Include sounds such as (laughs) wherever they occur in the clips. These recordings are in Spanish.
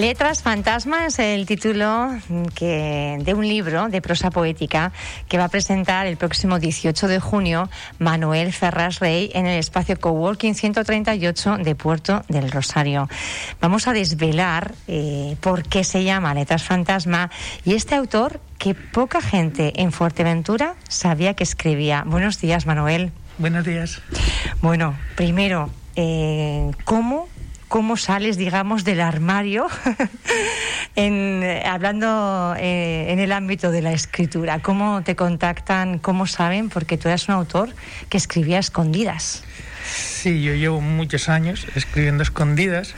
Letras Fantasma es el título que, de un libro de prosa poética que va a presentar el próximo 18 de junio Manuel Ferraz Rey en el espacio Coworking 138 de Puerto del Rosario. Vamos a desvelar eh, por qué se llama Letras Fantasma y este autor que poca gente en Fuerteventura sabía que escribía. Buenos días, Manuel. Buenos días. Bueno, primero, eh, ¿cómo cómo sales, digamos, del armario, (laughs) en, hablando eh, en el ámbito de la escritura, cómo te contactan, cómo saben, porque tú eres un autor que escribía escondidas. Sí, yo llevo muchos años escribiendo escondidas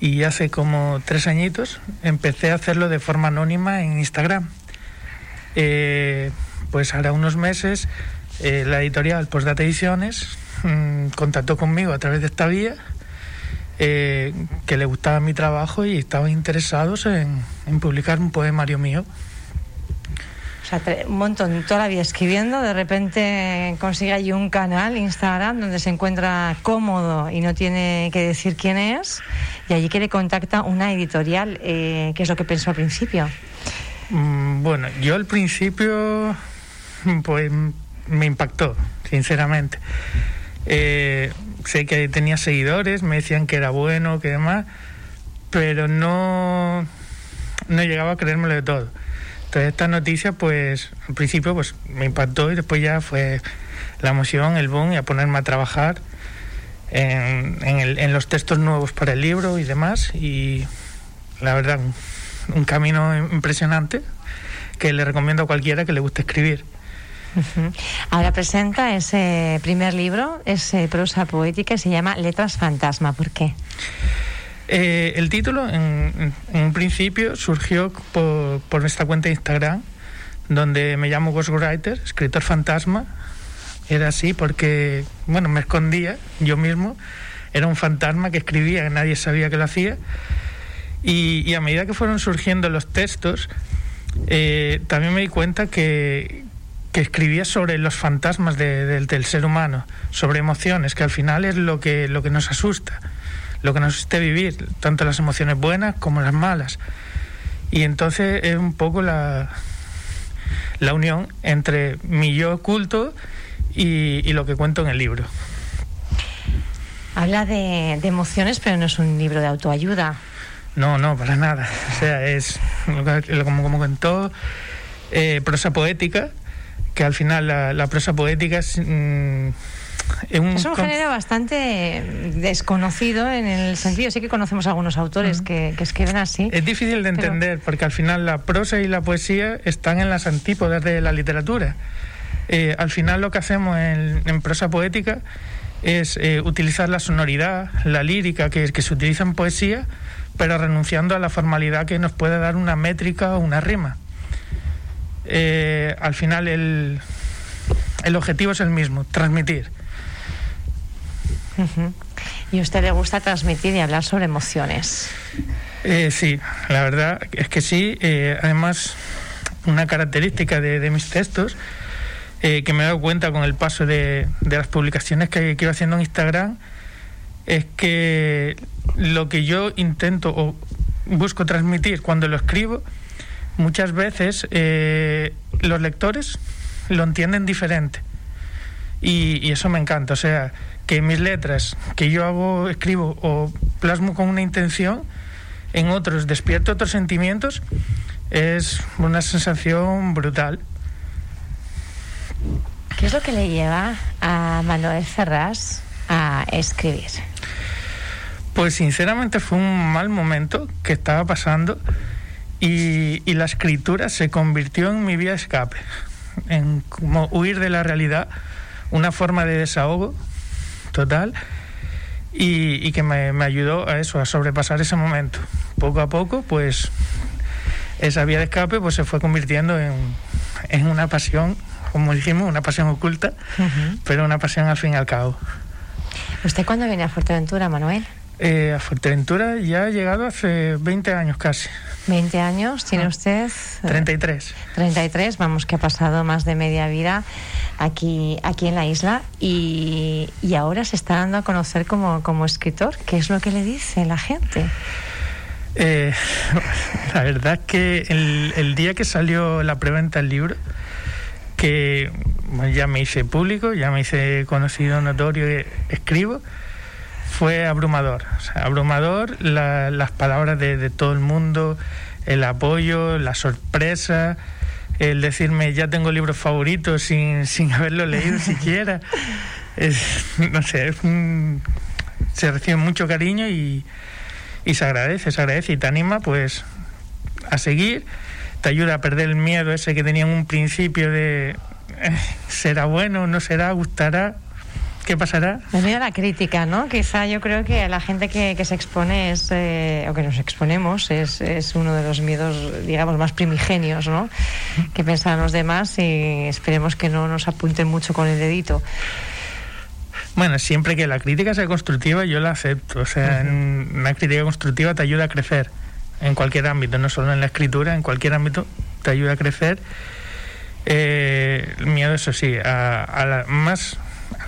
y hace como tres añitos empecé a hacerlo de forma anónima en Instagram. Eh, pues ahora unos meses eh, la editorial Postdata Ediciones mm, contactó conmigo a través de esta vía eh, que le gustaba mi trabajo y estaban interesados en, publicar un poemario mío. O sea, un montón, toda la vida escribiendo, de repente consigue allí un canal, Instagram, donde se encuentra cómodo y no tiene que decir quién es, y allí que le contacta una editorial. Eh, ¿Qué es lo que pensó al principio? Mm, bueno, yo al principio, pues me impactó, sinceramente. Eh, sé que tenía seguidores, me decían que era bueno, que demás, pero no, no llegaba a creérmelo de todo. Entonces esta noticia, pues al principio pues me impactó y después ya fue la emoción, el boom y a ponerme a trabajar en, en, los textos nuevos para el libro y demás. Y la verdad, un camino impresionante que le recomiendo a cualquiera que le guste escribir. Ahora presenta ese primer libro, ese prosa poética, se llama Letras Fantasma. ¿Por qué? Eh, el título, en, un principio, surgió por, por, nuestra cuenta de Instagram, donde me llamo Ghostwriter, escritor fantasma. Era así porque, bueno, me escondía yo mismo. Era un fantasma que escribía, que nadie sabía que lo hacía. Y, a medida que fueron surgiendo los textos, eh, también me di cuenta que, que escribía sobre los fantasmas del ser humano, sobre emociones, que al final es lo que, lo que nos asusta, lo que nos asusta vivir, tanto las emociones buenas como las malas. Y entonces es un poco la, la unión entre mi yo oculto y, lo que cuento en el libro. Habla de, emociones, pero no es un libro de autoayuda. No, no, para nada. O sea, es, como, como contó, eh, prosa poética, que al final la, prosa poética es... Mm, un, género bastante desconocido en el sentido, sí que conocemos algunos autores que, escriben así. Es difícil de entender porque al final la prosa y la poesía están en las antípodas de la literatura. Eh, al final lo que hacemos en, prosa poética es eh, utilizar la sonoridad, la lírica que, que se utiliza en poesía, pero renunciando a la formalidad que nos puede dar una métrica o una rima. Eh, al final el, el objetivo es el mismo, transmitir. ¿Y a usted le gusta transmitir y hablar sobre emociones? Eh, sí, la verdad es que sí. Eh, además, una característica de, mis textos que me he dado cuenta con el paso de, las publicaciones que, que iba haciendo en Instagram es que lo que yo intento o busco transmitir cuando lo escribo muchas veces eh, los lectores lo entienden diferente. Y, eso me encanta. O sea, que mis letras que yo hago, escribo o plasmo con una intención, en otros despierto otros sentimientos, es una sensación brutal. ¿Qué es lo que le lleva a Manuel Ferraz a escribir? Pues sinceramente fue un mal momento que estaba pasando y, la escritura se convirtió en mi vía de escape, en como huir de la realidad, una forma de desahogo total y, que me, ayudó a eso, a sobrepasar ese momento. Poco a poco, pues esa vía de escape pues se fue convirtiendo en, en una pasión, como dijimos, una pasión oculta, pero una pasión al fin y al cabo. ¿Usted cuándo viene a Fuerteventura, Manuel? Eh, a Fuerteventura ya ha llegado hace 20 años casi. 20 años tiene ah. usted. 33. 33, vamos, que ha pasado más de media vida aquí, aquí en la isla y, ahora se está dando a conocer como, como escritor. ¿Qué es lo que le dice la gente? Eh, (laughs) la verdad es que el, el, día que salió la preventa del libro, que ya me hice público, ya me hice conocido, notorio, escribo, fue abrumador. O sea, abrumador la, las palabras de, de, todo el mundo, el apoyo, la sorpresa, el decirme ya tengo libros favoritos sin, sin haberlo leído (laughs) siquiera. Es, no sé, es un, se recibe mucho cariño y, y se agradece, se agradece y te anima pues a seguir, te ayuda a perder el miedo ese que tenía en un principio de eh, será bueno, no será, gustará, ¿qué pasará? Me miedo a la crítica, ¿no? Quizá yo creo que la gente que, que se expone es, eh, o que nos exponemos es, es, uno de los miedos, digamos, más primigenios, ¿no? Que piensan los demás y esperemos que no nos apunten mucho con el dedito. Bueno, siempre que la crítica sea constructiva, yo la acepto. O sea, uh -huh. una crítica constructiva te ayuda a crecer en cualquier ámbito, no solo en la escritura, en cualquier ámbito te ayuda a crecer. Eh, el miedo, eso sí, a, a la, más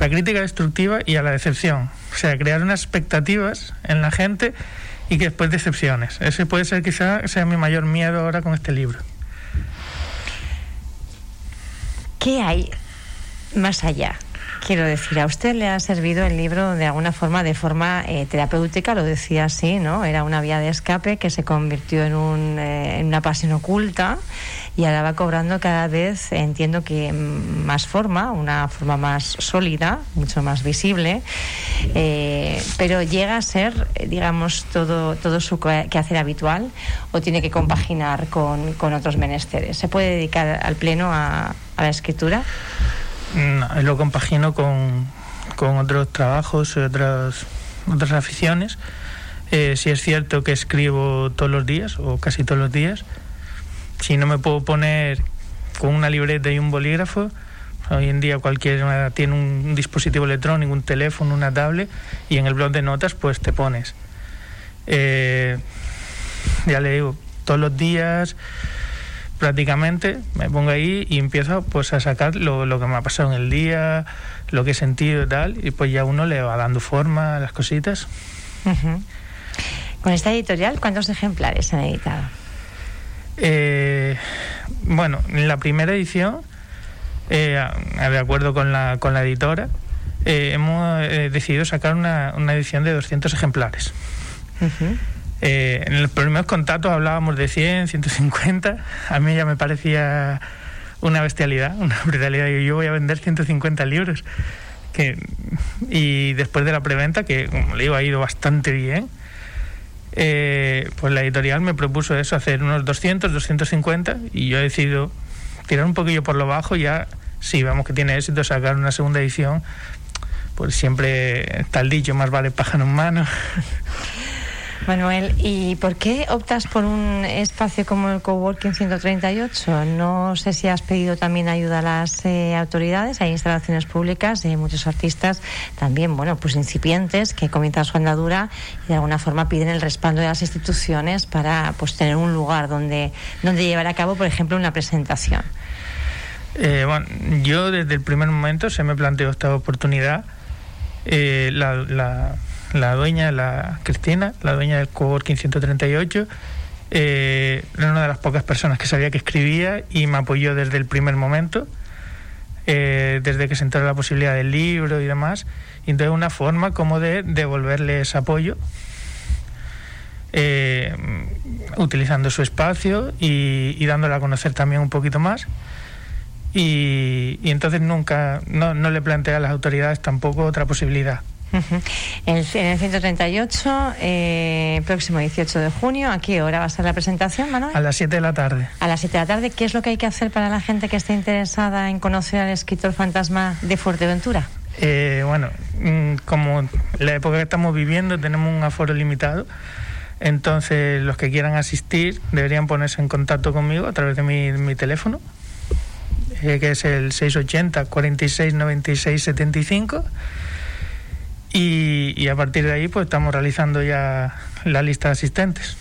la crítica destructiva y a la decepción. O sea, crear unas expectativas en la gente y que después decepciones. Ese puede ser quizá sea mi mayor miedo ahora con este libro. ¿Qué hay más allá? Quiero decir, a usted le ha servido el libro de alguna forma, de forma eh, terapéutica, lo decía así, ¿no? Era una vía de escape que se convirtió en, un, eh, en una pasión oculta y ahora va cobrando cada vez, entiendo que más forma, una forma más sólida, mucho más visible, eh, pero llega a ser, digamos, todo, todo su quehacer habitual o tiene que compaginar con, con otros menesteres. ¿Se puede dedicar al pleno a, a la escritura? No, lo compagino con, con otros trabajos, otras, otras aficiones. Eh, si es cierto que escribo todos los días o casi todos los días, si no me puedo poner con una libreta y un bolígrafo, hoy en día cualquiera tiene un dispositivo electrónico, un teléfono, una tablet y en el blog de notas pues te pones. Eh, ya le digo, todos los días prácticamente me pongo ahí y empiezo pues a sacar lo, lo, que me ha pasado en el día, lo que he sentido y tal, y pues ya uno le va dando forma a las cositas. Uh -huh. Con esta editorial, ¿cuántos ejemplares se han editado? Eh, bueno, en la primera edición, eh, de acuerdo con la, con la editora, eh, hemos decidido sacar una, una, edición de 200 ejemplares. Uh -huh. Eh, en los primeros contactos hablábamos de 100, 150. A mí ya me parecía una bestialidad, una (laughs) brutalidad. Yo voy a vender 150 libros. Que, y después de la preventa, que como le digo, ha ido bastante bien, eh, pues la editorial me propuso eso, hacer unos 200, 250, y yo he decidido tirar un poquillo por lo bajo. Ya, si vemos que tiene éxito, sacar una segunda edición. Pues siempre el dicho: más vale pájaro en mano. (laughs) Manuel, ¿y por qué optas por un espacio como el Coworking 138? No sé si has pedido también ayuda a las eh, autoridades, hay instalaciones públicas, hay muchos artistas también, bueno, pues incipientes que comienzan su andadura y de alguna forma piden el respaldo de las instituciones para pues tener un lugar donde, donde llevar a cabo, por ejemplo, una presentación. Eh, bueno, yo desde el primer momento se me planteó esta oportunidad. Eh, la, la la dueña, la Cristina, la dueña del Coworking 138, eh, era una de las pocas personas que sabía que escribía y me apoyó desde el primer momento, eh, desde que se entró la posibilidad del libro y demás. Y entonces una forma como de devolverles apoyo, eh, utilizando su espacio y, dándole a conocer también un poquito más. Y, entonces nunca, no, no le planteé a las autoridades tampoco otra posibilidad. Uh -huh. el, en, el, 138, eh, próximo 18 de junio, ¿a qué hora va a ser la presentación, Manuel? A las 7 de la tarde. A las 7 de la tarde, ¿qué es lo que hay que hacer para la gente que esté interesada en conocer al escritor fantasma de Fuerteventura? Eh, bueno, como la época que estamos viviendo tenemos un aforo limitado, entonces los que quieran asistir deberían ponerse en contacto conmigo a través de mi, mi teléfono, eh, que es el 680 46 96 75 y, y, a partir de ahí pues estamos realizando ya la lista de asistentes.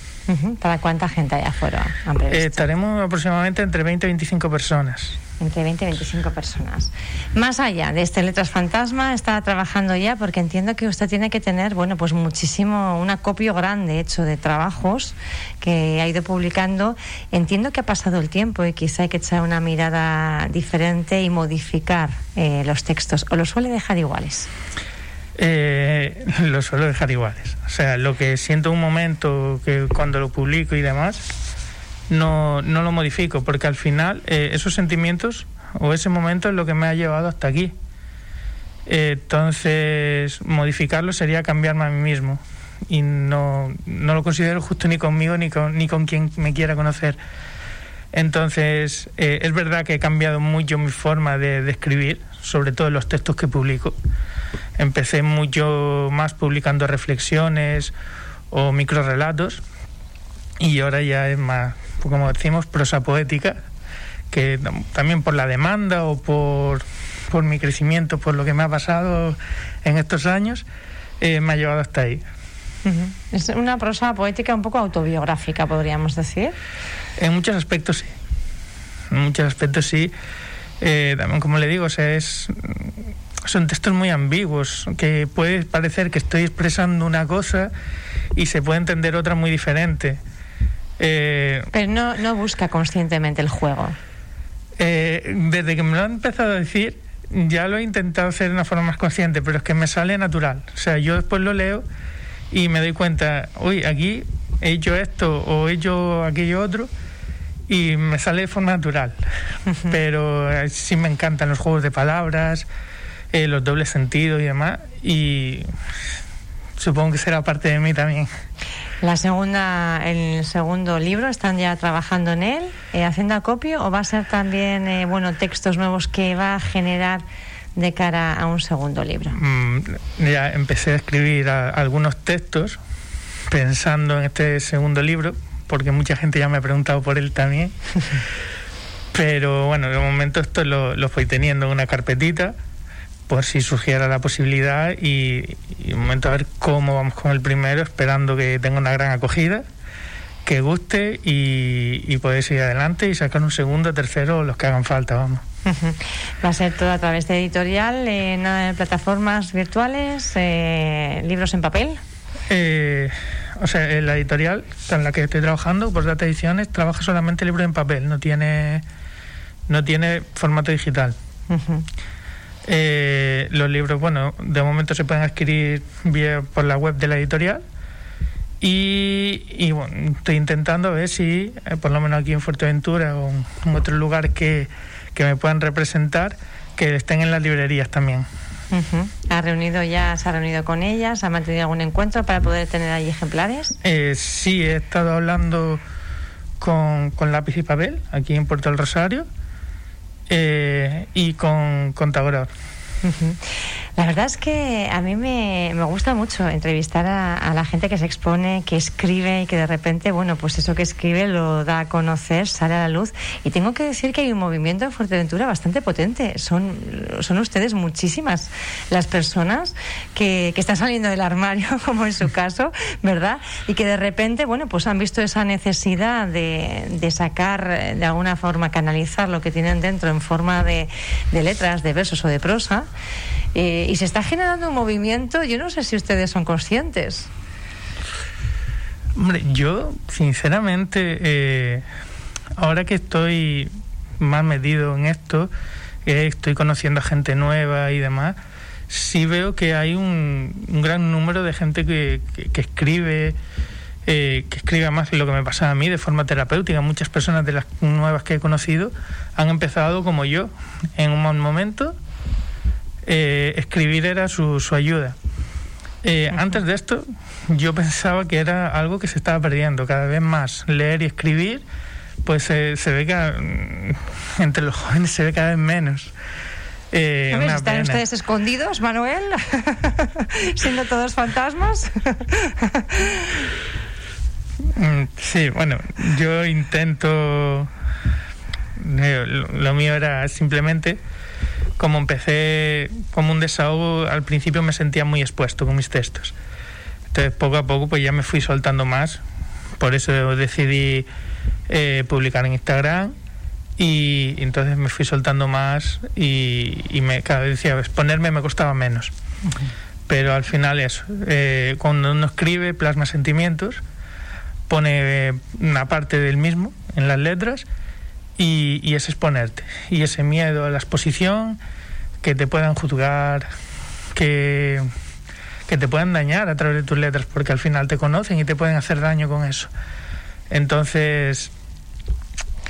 ¿Para cuánta gente hay afuera? estaremos aproximadamente entre 20 y 25 personas entre 20 y 25 personas. Más allá de este Letras Fantasma, está trabajando ya porque entiendo que usted tiene que tener, bueno, pues muchísimo, un acopio grande hecho de trabajos que ha ido publicando. Entiendo que ha pasado el tiempo y quizá hay que echar una mirada diferente y modificar eh, los textos. ¿O lo suele dejar iguales? Eh, (laughs) lo suelo dejar iguales. O sea, lo que siento un momento que cuando lo publico y demás, no, no lo modifico, porque al final eh, esos sentimientos o ese momento es lo que me ha llevado hasta aquí. entonces, modificarlo sería cambiarme a mí mismo. Y no, no lo considero justo ni conmigo ni con, ni con quien me quiera conocer. Entonces, eh, es verdad que he cambiado mucho mi forma de, de, escribir, sobre todo en los textos que publico. Empecé mucho más publicando reflexiones o microrelatos y ahora ya es más como decimos, prosa poética, que también por la demanda o por, por mi crecimiento, por lo que me ha pasado en estos años, eh, me ha llevado hasta ahí. Es una prosa poética un poco autobiográfica, podríamos decir. En muchos aspectos sí. En muchos aspectos sí. Eh, también, como le digo, es, son textos muy ambiguos, que puede parecer que estoy expresando una cosa y se puede entender otra muy diferente. Eh, Pero no, no busca conscientemente el juego. Eh, desde que me lo han empezado a decir, ya lo he intentado hacer de una forma más consciente, pero es que me sale natural. O sea, yo después lo leo y me doy cuenta, uy, aquí he hecho esto o he hecho aquello otro y me sale de forma natural. Pero eh, sí me encantan los juegos de palabras, los dobles sentidos y demás. Y supongo que será parte de mí también. La segunda, el segundo libro, ¿están ya trabajando en él, eh, haciendo acopio o va a ser también, eh, bueno, textos nuevos que va a generar de cara a un segundo libro? Mm, ya empecé a escribir algunos textos pensando en este segundo libro, porque mucha gente ya me ha preguntado por él también. (laughs) Pero bueno, de momento esto lo, lo fui teniendo en una carpetita por si surgiera la posibilidad y, un momento a ver cómo vamos con el primero, esperando que tenga una gran acogida, que guste y, y poder seguir adelante y sacar un segundo, tercero, los que hagan falta, vamos. (laughs) Va a ser todo a través de editorial, en plataformas virtuales, eh, libros en papel. Eh, o sea, la editorial en la que estoy trabajando, por Data Ediciones, trabaja solamente libros en papel, no tiene, no tiene formato digital. Eh, los libros, bueno, de momento se pueden adquirir vía por la web de la editorial. Y, bueno, estoy intentando ver si, eh, por lo menos aquí en Fuerteventura o en otro lugar que, me puedan representar, que estén en las librerías también. ¿Ha reunido ya, se ha reunido con ellas? ¿Ha mantenido algún encuentro para poder tener ahí ejemplares? Eh, sí, he estado hablando con, con Lápiz y Papel aquí en Puerto del Rosario eh, y con contador. La verdad es que a mí me, gusta mucho entrevistar a, la gente que se expone, que escribe y que de repente, bueno, pues eso que escribe lo da a conocer, sale a la luz. Y tengo que decir que hay un movimiento en Fuerteventura bastante potente. Son, son ustedes muchísimas las personas que, que están saliendo del armario, (laughs) como en su caso, ¿verdad? Y que de repente, bueno, pues han visto esa necesidad de, de sacar, de alguna forma, canalizar lo que tienen dentro en forma de, de letras, de versos o de prosa. Eh, y se está generando un movimiento, yo no sé si ustedes son conscientes. Hombre, yo, sinceramente, eh, ahora que estoy más metido en esto, estoy conociendo a gente nueva y demás, sí veo que hay un, gran número de gente que, escribe, eh, que escribe más lo que me pasa a mí de forma terapéutica. Muchas personas de las nuevas que he conocido han empezado como yo, en un momento eh, escribir era su, su ayuda. Eh, antes de esto, yo pensaba que era algo que se estaba perdiendo cada vez más. Leer y escribir, pues se ve que mm, entre los (laughs) jóvenes se ve cada vez menos. Eh, ¿Están ustedes escondidos, Manuel? (laughs) Siendo todos fantasmas. (laughs) Mm, sí, bueno, yo intento. Lo mío era simplemente como empecé como un desahogo, al principio me sentía muy expuesto con mis textos. Entonces, poco a poco, pues ya me fui soltando más por eso decidí eh, publicar en Instagram y entonces me fui soltando más y, y me, cada vez decía, exponerme me costaba menos. Pero al final eso, eh, cuando uno escribe, plasma sentimientos, pone una parte del mismo en las letras y, y es exponerte. Y ese miedo a la exposición, que te puedan juzgar, que, que te puedan dañar a través de tus letras, porque al final te conocen y te pueden hacer daño con eso. Entonces,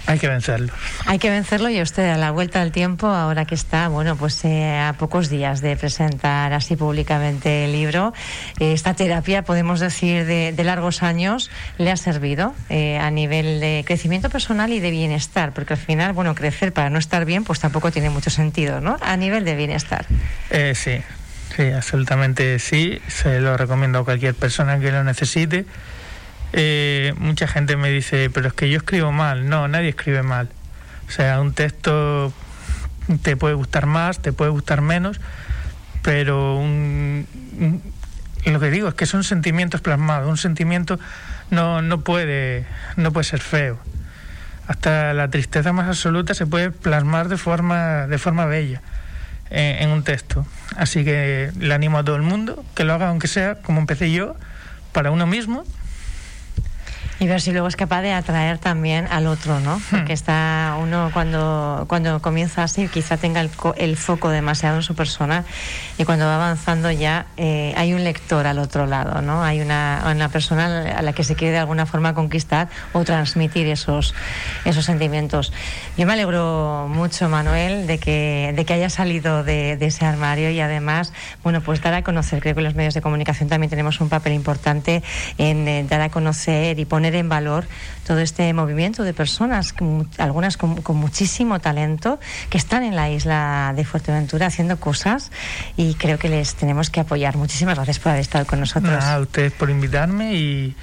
hay que vencerlo. Hay que vencerlo y usted a la vuelta del tiempo, ahora que está, bueno, pues eh, a pocos días de presentar así públicamente el libro, eh, esta terapia, podemos decir, de, de, largos años, le ha servido eh, a nivel de crecimiento personal y de bienestar, porque al final, bueno, crecer para no estar bien, pues tampoco tiene mucho sentido, ¿no? A nivel de bienestar. Eh, sí, sí, absolutamente sí. Se lo recomiendo a cualquier persona que lo necesite eh, mucha gente me dice, pero es que yo escribo mal. No, nadie escribe mal. O sea, un texto te puede gustar más, te puede gustar menos, pero un, lo que digo es que son sentimientos plasmados. Un sentimiento no, no, puede, no puede ser feo. Hasta la tristeza más absoluta se puede plasmar de forma, de forma bella en, en un texto. Así que le animo a todo el mundo que lo haga, aunque sea como empecé yo, para uno mismo y ver si luego es capaz de atraer también al otro, ¿no? Porque está uno cuando, cuando comienza así, quizá tenga el, el foco demasiado en su persona y cuando va avanzando ya eh, hay un lector al otro lado, ¿no? Hay una, una persona a la que se quiere de alguna forma conquistar o transmitir esos, esos sentimientos. Yo me alegro mucho, Manuel, de que, de que haya salido de, de ese armario y además, bueno, pues dar a conocer, creo que los medios de comunicación también tenemos un papel importante en eh, dar a conocer y poner en valor todo este movimiento de personas, algunas con, con, muchísimo talento, que están en la isla de Fuerteventura haciendo cosas y creo que les tenemos que apoyar. Muchísimas gracias por haber estado con nosotros. A ustedes por invitarme y,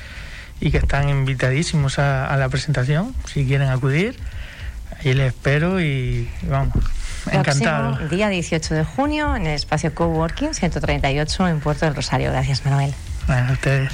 y que están invitadísimos a, a, la presentación, si quieren acudir. Ahí les espero y vamos. Encantado. Próximo, día 18 de junio en el espacio Coworking 138 en Puerto del Rosario. Gracias, Manuel. Bueno, a ustedes.